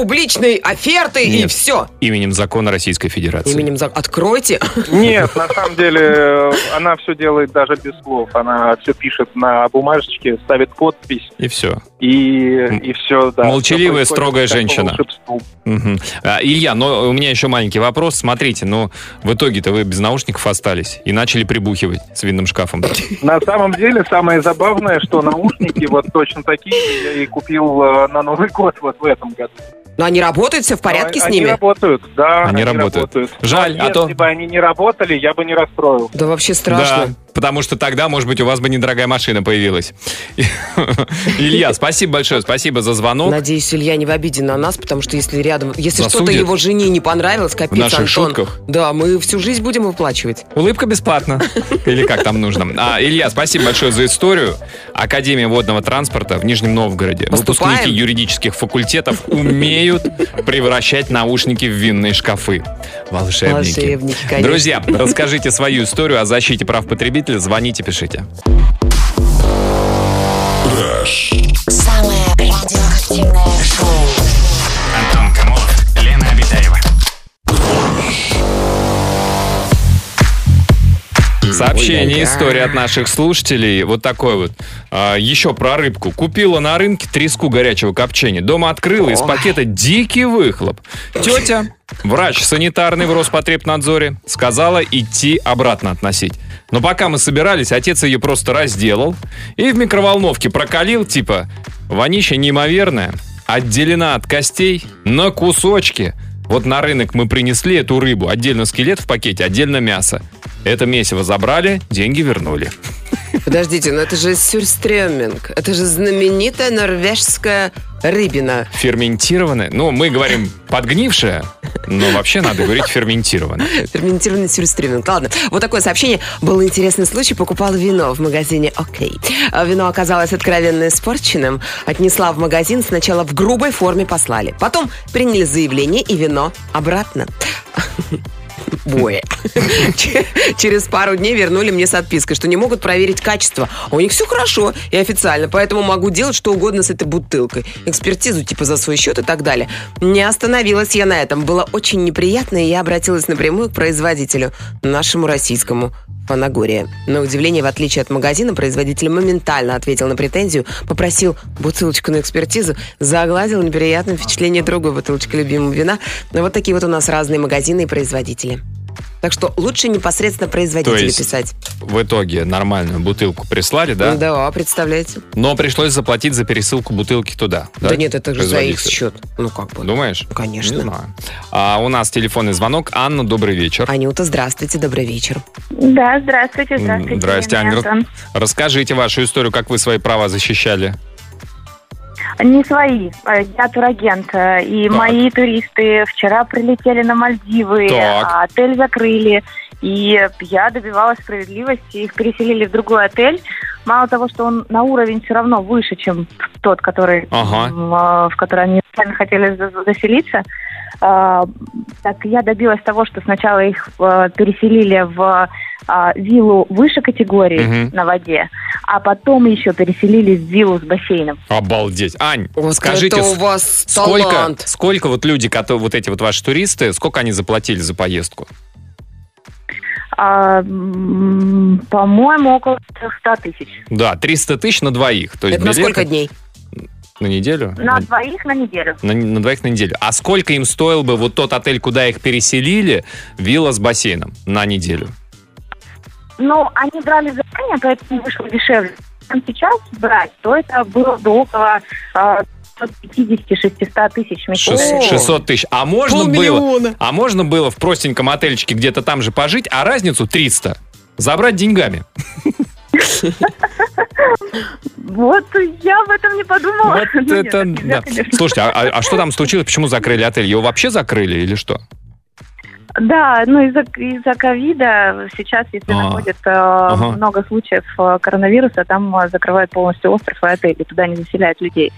публичной оферты, и Нет. все. Именем закона Российской Федерации. Именем зак- Откройте. Нет, на самом деле э, она все делает даже без слов. Она все пишет на бумажечке, ставит подпись И все. и, и все. Да, Молчаливая, строгая женщина. Мгм. А, Илья, но у меня еще маленький вопрос. Смотрите, ну, в итоге-то вы без наушников остались и начали прибухивать с винным шкафом. На самом деле, самое забавное, что наушники вот точно такие я и купил э, на Новый год вот в этом году. Но они работают, все в порядке с Они ними? работают, да. Они работают. Жаль, Но а то- Если бы они не работали, я бы не расстроил. Да вообще страшно. Да, потому что тогда, может быть, у вас бы недорогая машина появилась. Илья, спасибо большое, спасибо за звонок. Надеюсь, Илья не в обиде на нас, потому что если рядом, если что-то его жене не понравилось, капец, В наших Антон. шутках? Да, мы всю жизнь будем выплачивать. Улыбка бесплатна. Или как там нужно. А, Илья, спасибо большое за историю. Академия водного транспорта в Нижнем Новгороде. Поступаем? Выпускники юридических факультетов умеют превращать наушники в винные шкафы. Волшебники. Волшебники, конечно. Друзья, расскажите свою историю о защите прав потребителя. Звоните, пишите. Самое радиоактивное шоу. Сообщение, история от наших слушателей. Вот такой вот. А, еще про рыбку. Купила на рынке треску горячего копчения. Дома открыла, из пакета дикий выхлоп. Тетя, врач санитарный в Роспотребнадзоре, сказала идти обратно относить. Но пока мы собирались, отец ее просто разделал и в микроволновке прокалил, типа, вонища неимоверная, отделена от костей на кусочки. Вот на рынок мы принесли эту рыбу. Отдельно скелет в пакете, отдельно мясо. Это месиво забрали, деньги вернули. Подождите, но это же сюрстрёминг. Это же знаменитая норвежская рыбина. Ферментированное. Ну, мы говорим подгнившее, но вообще надо говорить ферментированное. Ферментированный сюрстрёминг. Ладно, вот такое сообщение. Был интересный случай. Покупала вино в магазине «Окей». А Вино оказалось откровенно испорченным. Отнесла в магазин. Сначала в грубой форме послали. Потом приняли заявление и вино обратно. Бое. Ч- Через пару дней вернули мне с отпиской, что не могут проверить качество. А у них все хорошо и официально, поэтому могу делать что угодно с этой бутылкой. Экспертизу типа за свой счет и так далее. Не остановилась я на этом. Было очень неприятно, и я обратилась напрямую к производителю, нашему российскому. Фанагория. На удивление, в отличие от магазина, производитель моментально ответил на претензию, попросил бутылочку на экспертизу, загладил неприятное впечатление другой бутылочки любимого вина. Ну, вот такие вот у нас разные магазины и производители. Так что лучше непосредственно То производителю есть писать. в итоге нормальную бутылку прислали, да? Да, представляете? Но пришлось заплатить за пересылку бутылки туда. Да, нет, это же за их счет. Ну, как бы. Думаешь? Конечно. Не знаю. А у нас телефонный звонок. Анна, добрый вечер. Анюта, здравствуйте, добрый вечер. Да, здравствуйте, здравствуйте. Аня. Антон. Расскажите вашу историю, как вы свои права защищали. Не свои. Э, Я турагент. э, И Так. мои туристы вчера прилетели на Мальдивы, Так. а отель закрыли. И я добивалась справедливости. Их переселили в другой отель. Мало того, что он на уровень все равно выше, чем тот, который, Ага. э, в который они сами хотели за- заселиться. А, Так я добилась того, что сначала их э, переселили в а, виллу выше категории Мгм. на воде, а потом еще переселили в виллу с бассейном. Обалдеть. Ань, Вот скажите, это у вас сколько, талант. сколько вот люди, которые, вот эти вот ваши туристы, сколько они заплатили за поездку? А, по-моему, около 300 тысяч. Да, 300 тысяч на двоих. То есть Это на билеты сколько дней? На неделю? На двоих на неделю. На, на двоих на неделю. А сколько им стоил бы вот тот отель, куда их переселили, вилла с бассейном на неделю? Ну, они брали заранее, поэтому вышло дешевле. Там сейчас брать, то это было до около а, 50-600 тысяч месяцев. 600 тысяч. А можно было, а можно было в простеньком отельчике где-то там же пожить, а разницу 300 забрать деньгами. Вот я об этом не подумала. Вот Ну, это, да. Слушайте, а, а- а что там случилось? Почему закрыли отель? Его вообще закрыли или что? Да, ну из-за из-за ковида сейчас, если А. находят э, Ага. много случаев э, коронавируса, там э, закрывают полностью остров и отель, и туда не заселяют людей.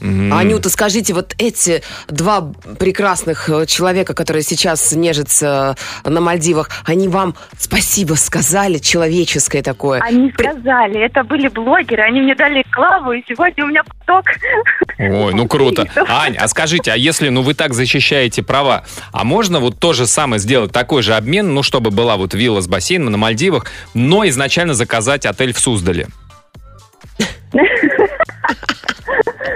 М. Анюта, скажите, вот эти два прекрасных э, человека, которые сейчас нежатся на Мальдивах, они вам спасибо сказали, человеческое такое? Они сказали, это были блогеры, они мне дали рекламу, и сегодня у меня поток. Ой, ну круто. Ань, а скажите, а если ну вы так защищаете права, а можно вот то же самое сделать, такой же обмен, ну чтобы была вот вилла с бассейном на Мальдивах, но изначально заказать отель в Суздале?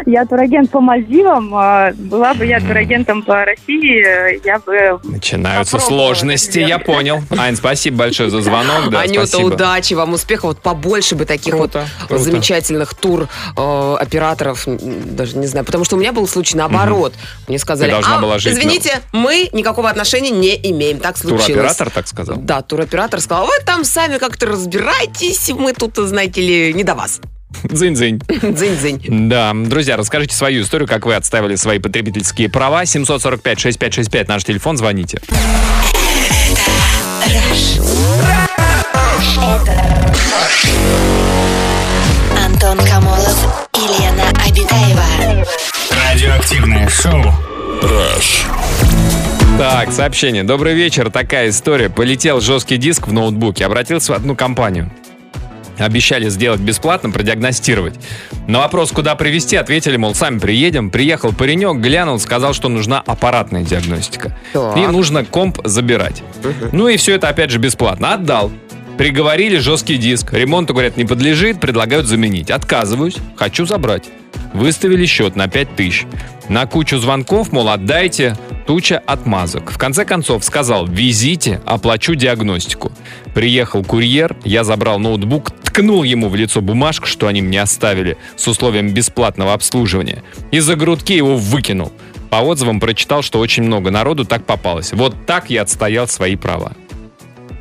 Я турагент по Мальдивам, а была бы я турагентом по России, я бы... Начинаются сложности, я понял. Ань, спасибо большое за звонок, да, Анюта, спасибо. удачи вам, успехов, вот побольше бы таких Круто, вот круто. замечательных тур э, операторов, даже не знаю, потому что у меня был случай наоборот. Мне сказали, «А, была жить извините, мы никакого отношения не имеем, так случилось. Туроператор так сказал? Да, туроператор сказал, вы там сами как-то разбирайтесь, мы тут, знаете ли, не до вас. Дзынь-дзынь. Дзынь-дзынь. Да, друзья, расскажите свою историю, как вы отстаивали свои потребительские права. 745-6565, наш телефон, звоните. Антон Камолов и Лена Обитаева. Радиоактивное шоу. Так, сообщение. Добрый вечер. Такая история. Полетел жесткий диск в ноутбуке. Обратился в одну компанию. Обещали сделать бесплатно, продиагностировать. На вопрос, куда привезти, ответили, мол, сами приедем. Приехал паренек, глянул, сказал, что нужна аппаратная диагностика. Так. И нужно комп забирать. Ну и все это, опять же, бесплатно. Отдал. Приговорили жесткий диск. Ремонту, говорят, не подлежит, предлагают заменить. Отказываюсь, хочу забрать. Выставили счет на 5 тысяч. На кучу звонков, мол, отдайте, туча отмазок. В конце концов сказал, везите, оплачу диагностику. Приехал курьер, я забрал ноутбук, ткнул ему в лицо бумажку, что они мне оставили, с условием бесплатного обслуживания. И за грудки его выкинул. По отзывам прочитал, что очень много народу так попалось. Вот так я отстоял свои права.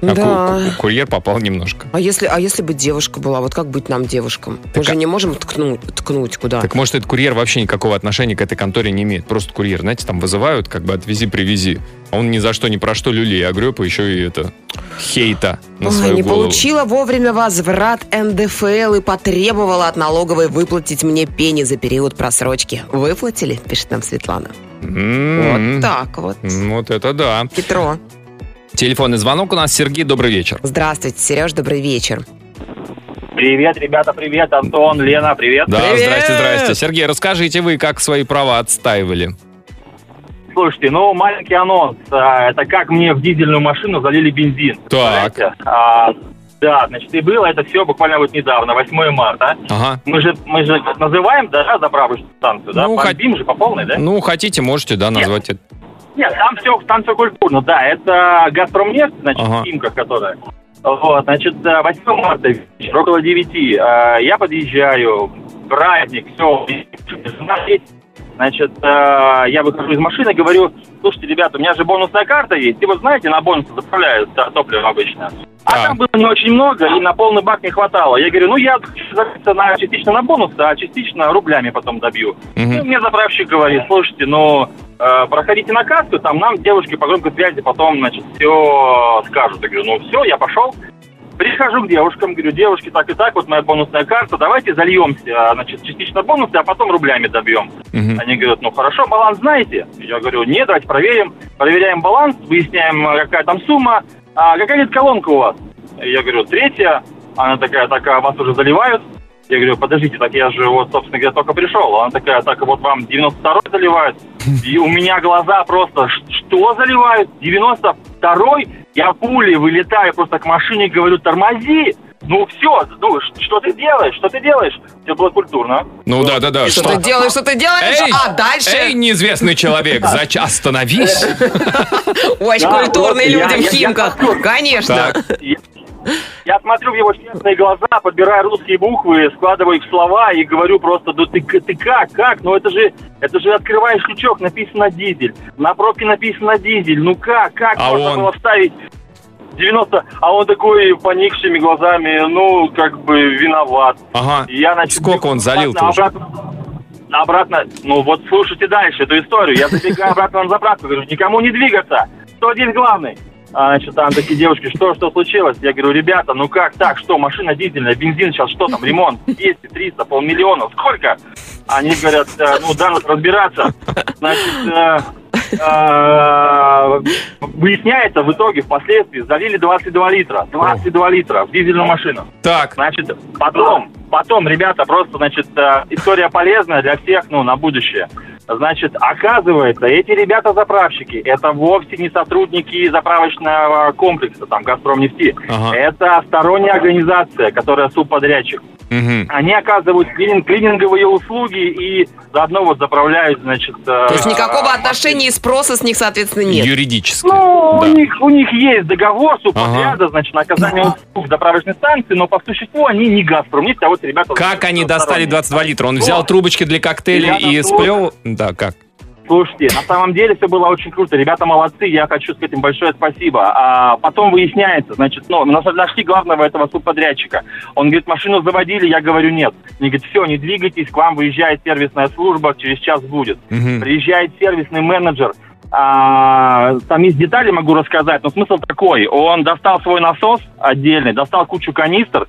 А Да. ку- курьер попал немножко. А если, а если бы девушка была, вот как быть нам девушкам? Мы Так же а- не можем ткнуть, ткнуть куда. Так может, этот курьер вообще никакого отношения к этой конторе не имеет. Просто курьер, знаете, там вызывают, как бы отвези, привези. А он ни за что, ни про что люлей и еще и это хейта на Ой, свою не голову. получила вовремя возврат НДФЛ и потребовала от налоговой выплатить мне пени за период просрочки. Выплатили, пишет нам Светлана. М-м. Вот так вот. Вот это да. Хитро. Телефонный звонок у нас. Сергей, добрый вечер. Здравствуйте, Сереж, добрый вечер. Привет, ребята, привет. Антон, Лена, привет. Да, Привет! здрасте, здрасте. Сергей, расскажите вы, как свои права отстаивали. Слушайте, ну, маленький анонс. А, Это как мне в дизельную машину залили бензин. Так. А, Да, значит, и было это все буквально вот недавно, 8 марта. Ага. Мы же, мы же называем, да, заправочную станцию, да? Ну, Бомбим же по полной, да? Ну, хотите, можете, да, назвать это. Нет, там все, там все культурно, да. Это Газпромнефть, значит, Ага. Химка, которая. Вот, значит, э, 8 марта, вечер, около 9, э, я подъезжаю, праздник, все, Значит, э, я выхожу из машины, говорю, слушайте, ребята, у меня же бонусная карта есть, и вы знаете, на бонусы заправляют топливо обычно. А там было не очень много, и на полный бак не хватало. Я говорю, ну я на, частично на бонус, а частично рублями потом добью. Мгм. И мне заправщик говорит, слушайте, ну, э, проходите на кассу, там нам девушки по громкой связи потом, значит, все скажут. Я говорю, ну все, я пошел. Прихожу к девушкам, говорю, девушки, так и так, вот моя бонусная карта, давайте зальемся, значит, частично бонусы, а потом рублями добьем. Мгм. Они говорят, ну хорошо, баланс знаете? Я говорю, нет, давайте проверим. Проверяем баланс, выясняем, э, какая там сумма. А какая лет колонка у вас? Я говорю, третья. Она такая, так, а вас уже заливают? Я говорю, подождите, так я же вот, собственно говоря, только пришел. Она такая, так вот вам 92-й заливают. И у меня глаза просто, «Ш- что заливают? 92-й? Я пулей вылетаю просто к машине, говорю, тормози. Ну все, ну что ты делаешь, что ты делаешь? Все было культурно. Ну да, да, да. Что ты делаешь, что ты делаешь, Эй, а дальше... эй, неизвестный человек, зач... остановись. Очень культурные люди в Химках. Конечно. Я, смотрю в его честные глаза, подбираю русские буквы, складываю их в слова и говорю просто, да ты, к- ты как, как? Ну это же, это же открываешь крючок, написано дизель. На пробке написано дизель. Ну как, как А можно он? было вставить 90, а он такой поникшими глазами, ну, как бы виноват. Ага. И я, значит, Сколько он залил-то уже? обратно, обратно, ну вот слушайте дальше эту историю. Я забегаю обратно на заправку, говорю, никому не двигаться. Кто здесь главный? А, значит, там такие девушки, что, что случилось? Я говорю, ребята, ну как так, что, машина дизельная, бензин сейчас, что там, ремонт, 200, 300, полмиллиона, сколько? Они говорят, «Э, ну, да, надо разбираться. Значит, э, э, выясняется в итоге, впоследствии, залили 22 литра, 22 литра в дизельную машину. Так, Значит, потом, потом, ребята, просто, значит, история полезная для всех, ну, на будущее. Значит, оказывается, эти ребята-заправщики, это вовсе не сотрудники заправочного комплекса, там, «Газпромнефти». Ага. Это сторонняя организация, которая субподрядчик. Мгм. Они оказывают клининг- клининговые услуги и заодно вот заправляют, значит... То есть никакого отношения и спроса с них, соответственно, нет. юридически. Ну, Да. у, них, у них есть договор субподряда, значит, на оказание услуг заправочной станции, но по существу они не «Газпром», нефть, а вот ребята... Как они достали сторонние. 22 литра? Он взял трубочки для коктейлей Ребята, и сплел? Да, как? Слушайте, на самом деле все было очень круто. Ребята молодцы, я хочу сказать им большое спасибо. А потом выясняется, значит, ну, нас- нашли главного этого субподрядчика. Он говорит, машину заводили, я говорю, нет. Они говорят, все, не двигайтесь, к вам выезжает сервисная служба, через час будет. Мгм. Приезжает сервисный менеджер, а, там есть детали, могу рассказать, но смысл такой. Он достал свой насос отдельный, достал кучу канистр,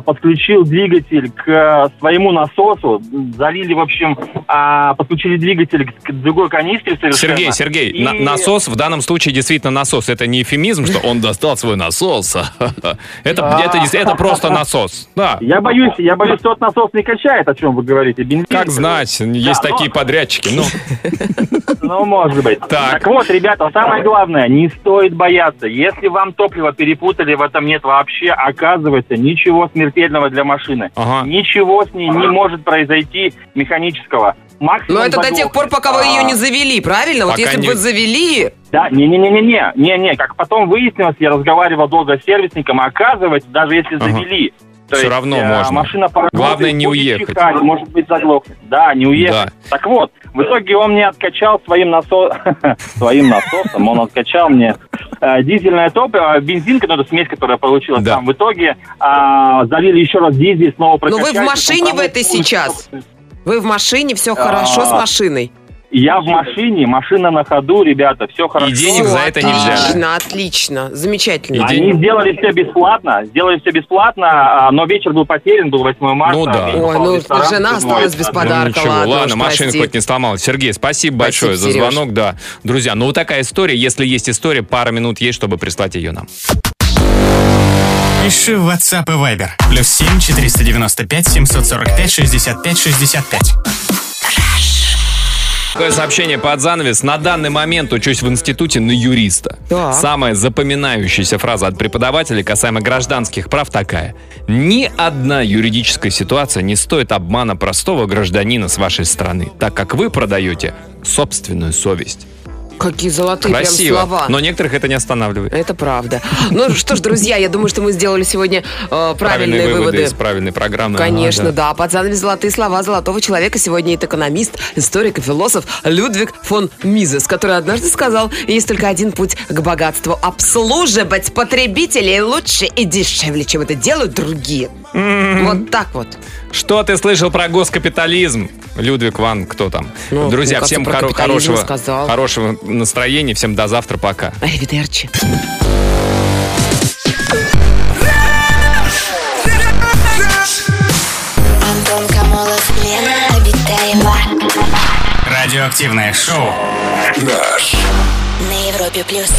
подключил двигатель к э, своему насосу, залили, в общем, а, подключили двигатель к другой канистре совершенно. Сергей, Сергей, И- на- насос в данном случае действительно насос. Это не эфемизм, что он достал свой насос. Это, это, это просто насос. Да. Я боюсь, я боюсь, тот насос не качает, о чем вы говорите. Бензин. Как знать, есть Да, но- такие подрядчики. Ну, Ну, может быть. Так. вот, ребята, самое главное, не стоит бояться. Если вам топливо перепутали, в этом нет вообще, оказывается, ничего смертельного для машины. Ага. Ничего с ней не может произойти механического. Максимум Но это до тех пор, пока вы ее не завели, правильно? Вот если бы не- вы завели, Да, не-не-не-не-не, не-не, как потом выяснилось, я разговаривал долго с сервисником, а оказывается, даже если Ага. завели, то Всё есть, равно э, можно. машина Главное, не уехать. чихать, может быть, заглохнет. Да, не уехать. Так вот, в итоге он мне откачал своим, насо... своим насосом, он откачал мне э, дизельное топливо, бензин, ну, это смесь, которая получилась Да. там. В итоге а, залили еще раз дизель, снова Но Ну, вы прокачали. в машине в этой сейчас? вы в машине, все А, хорошо с машиной. Я в машине, машина на ходу, ребята, все хорошо. И денег за это не взяли. Отлично, отлично, замечательно. И Они день- сделали все бесплатно, сделали все бесплатно, а, но вечер был потерян, был 8 марта. Ну да. Ой, ну, ресторан, жена осталась без подарка. Ну, ничего, ладно ладно, уж, машина прости. хоть не сломалась. Сергей, спасибо большое за Сереж. звонок, да. Друзья, ну вот такая история. Если есть история, пара минут есть, чтобы прислать ее нам. Пиши в WhatsApp и Viber. Плюс 7 495 745 65 65. Такое сообщение под занавес. На данный момент учусь в институте на юриста. Так. Самая запоминающаяся фраза от преподавателя касаемо гражданских прав такая. Ни одна юридическая ситуация не стоит обмана простого гражданина с вашей стороны, так как вы продаете собственную совесть. Какие золотые Красиво, прям слова. но некоторых это не останавливает. Это правда. Ну что ж, друзья, я думаю, что мы сделали сегодня э, правильные, выводы. из правильной программы. Конечно, Ага, да. Под занавес золотые слова золотого человека сегодня это экономист, историк и философ Людвиг фон Мизес, который однажды сказал, есть только один путь к богатству – обслуживать потребителей лучше и дешевле, чем это делают другие. Вот так вот. Что ты слышал про госкапитализм? Людвиг Ван, кто там? Ну, Друзья, всем хоро- хорошего, сказал. хорошего настроения, всем до завтра, пока. Аривидерчи. Радиоактивное шоу. На Европе плюс.